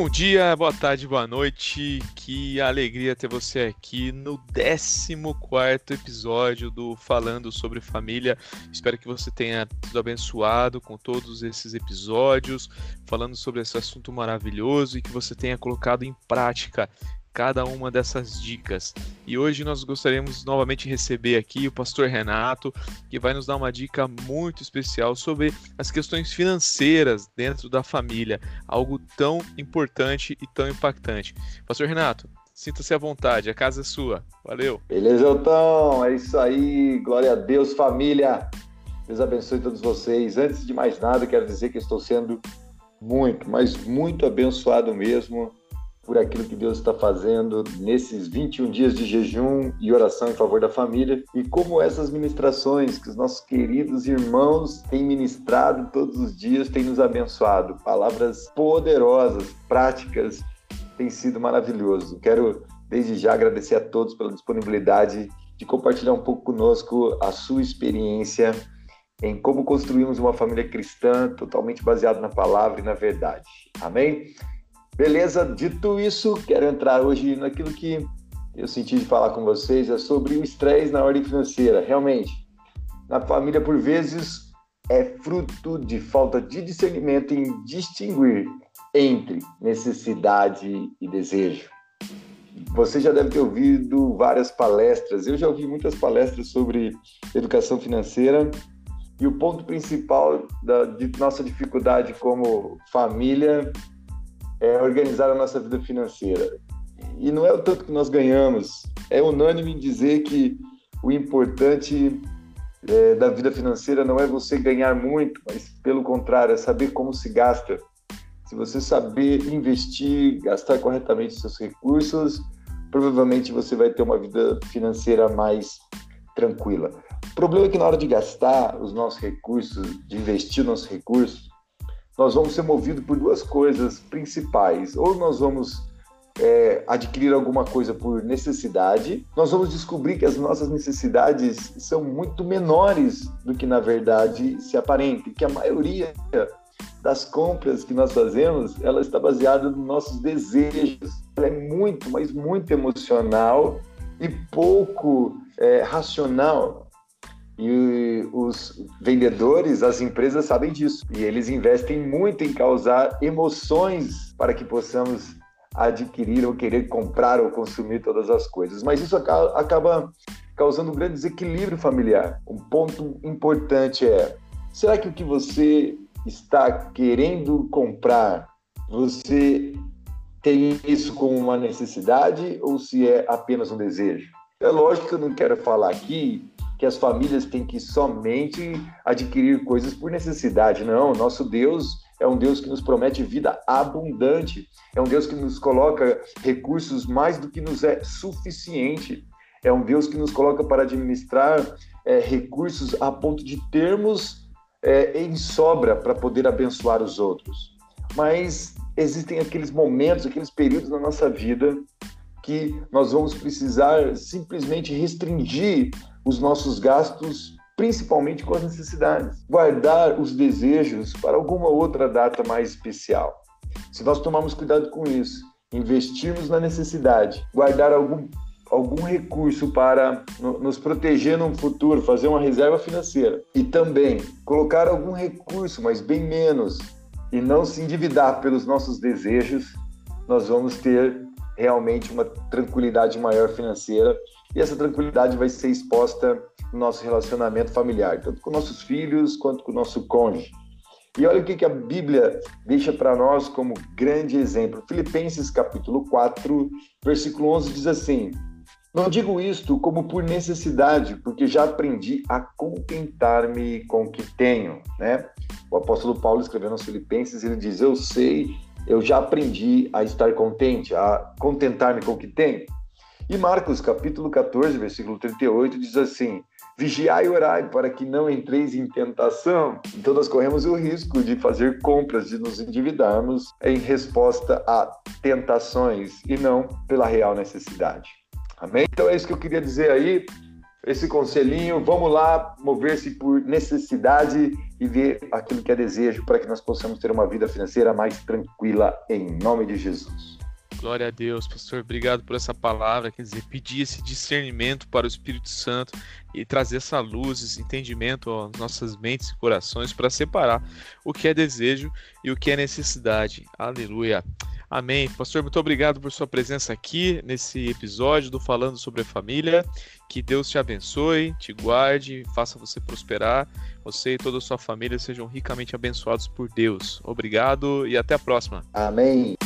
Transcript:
Bom dia, boa tarde, boa noite. Que alegria ter você aqui no 14 episódio do Falando sobre Família. Espero que você tenha sido abençoado com todos esses episódios, falando sobre esse assunto maravilhoso e que você tenha colocado em prática cada uma dessas dicas. E hoje nós gostaríamos novamente receber aqui o pastor Renato, que vai nos dar uma dica muito especial sobre as questões financeiras dentro da família, algo tão importante e tão impactante. Pastor Renato, sinta-se à vontade, a casa é sua. Valeu. Beleza, Elton, é isso aí. Glória a Deus, família. Deus abençoe todos vocês. Antes de mais nada, quero dizer que estou sendo muito, mas muito abençoado mesmo por aquilo que Deus está fazendo nesses 21 dias de jejum e oração em favor da família e como essas ministrações que os nossos queridos irmãos têm ministrado todos os dias têm nos abençoado. Palavras poderosas, práticas, tem sido maravilhoso. Quero desde já agradecer a todos pela disponibilidade de compartilhar um pouco conosco a sua experiência em como construímos uma família cristã totalmente baseada na palavra e na verdade. Amém? Beleza, dito isso, quero entrar hoje naquilo que eu senti de falar com vocês, é sobre o estresse na ordem financeira. Realmente, na família, por vezes, é fruto de falta de discernimento em distinguir entre necessidade e desejo. Você já deve ter ouvido várias palestras, eu já ouvi muitas palestras sobre educação financeira, e o ponto principal da nossa dificuldade como família é organizar a nossa vida financeira. E não é o tanto que nós ganhamos, é unânime dizer que o importante é, da vida financeira não é você ganhar muito, mas pelo contrário, é saber como se gasta. Se você saber investir, gastar corretamente seus recursos, provavelmente você vai ter uma vida financeira mais tranquila. O problema é que na hora de gastar os nossos recursos, de investir nossos recursos, nós vamos ser movidos por duas coisas principais. Ou nós vamos é, adquirir alguma coisa por necessidade, nós vamos descobrir que as nossas necessidades são muito menores do que na verdade se aparenta, que a maioria das compras que nós fazemos, ela está baseada nos nossos desejos. Ela é muito, mas muito emocional e pouco é, racional. E os vendedores, as empresas sabem disso. E eles investem muito em causar emoções para que possamos adquirir ou querer comprar ou consumir todas as coisas. Mas isso acaba causando um grande desequilíbrio familiar. Um ponto importante é: será que o que você está querendo comprar, você tem isso como uma necessidade ou se é apenas um desejo? É lógico que eu não quero falar aqui que as famílias têm que somente adquirir coisas por necessidade. Não, nosso Deus é um Deus que nos promete vida abundante, é um Deus que nos coloca recursos mais do que nos é suficiente, é um Deus que nos coloca para administrar é, recursos a ponto de termos é, em sobra para poder abençoar os outros. Mas existem aqueles momentos, aqueles períodos na nossa vida que nós vamos precisar simplesmente restringir os nossos gastos, principalmente com as necessidades. Guardar os desejos para alguma outra data mais especial. Se nós tomarmos cuidado com isso, investirmos na necessidade, guardar algum algum recurso para nos proteger no futuro, fazer uma reserva financeira e também colocar algum recurso, mas bem menos, e não se endividar pelos nossos desejos, nós vamos ter realmente uma tranquilidade maior financeira e essa tranquilidade vai ser exposta no nosso relacionamento familiar, tanto com nossos filhos quanto com o nosso cônjuge. E olha o que, a Bíblia deixa para nós como grande exemplo. Filipenses capítulo 4, versículo 11 diz assim: Não digo isto como por necessidade, porque já aprendi a contentar-me com o que tenho, né? O apóstolo Paulo escrevendo aos Filipenses, ele diz: Eu sei, eu já aprendi a estar contente, a contentar-me com o que tenho. E Marcos, capítulo 14, versículo 38, diz assim: Vigiai e orai para que não entreis em tentação. Então, nós corremos o risco de fazer compras, de nos endividarmos em resposta a tentações e não pela real necessidade. Amém? Então, é isso que eu queria dizer aí. esse conselhinho. Vamos lá mover-se por necessidade e ver aquilo que é desejo para que nós possamos ter uma vida financeira mais tranquila em nome de Jesus. Glória a Deus, pastor. Obrigado por essa palavra. Quer dizer, pedir esse discernimento para o Espírito Santo e trazer essa luz, esse entendimento às nossas mentes e corações para separar o que é desejo e o que é necessidade. Aleluia. Amém. Pastor, muito obrigado por sua presença aqui nesse episódio do Falando sobre a Família. Que Deus te abençoe, te guarde, faça você prosperar. Você e toda a sua família sejam ricamente abençoados por Deus. Obrigado e até a próxima. Amém.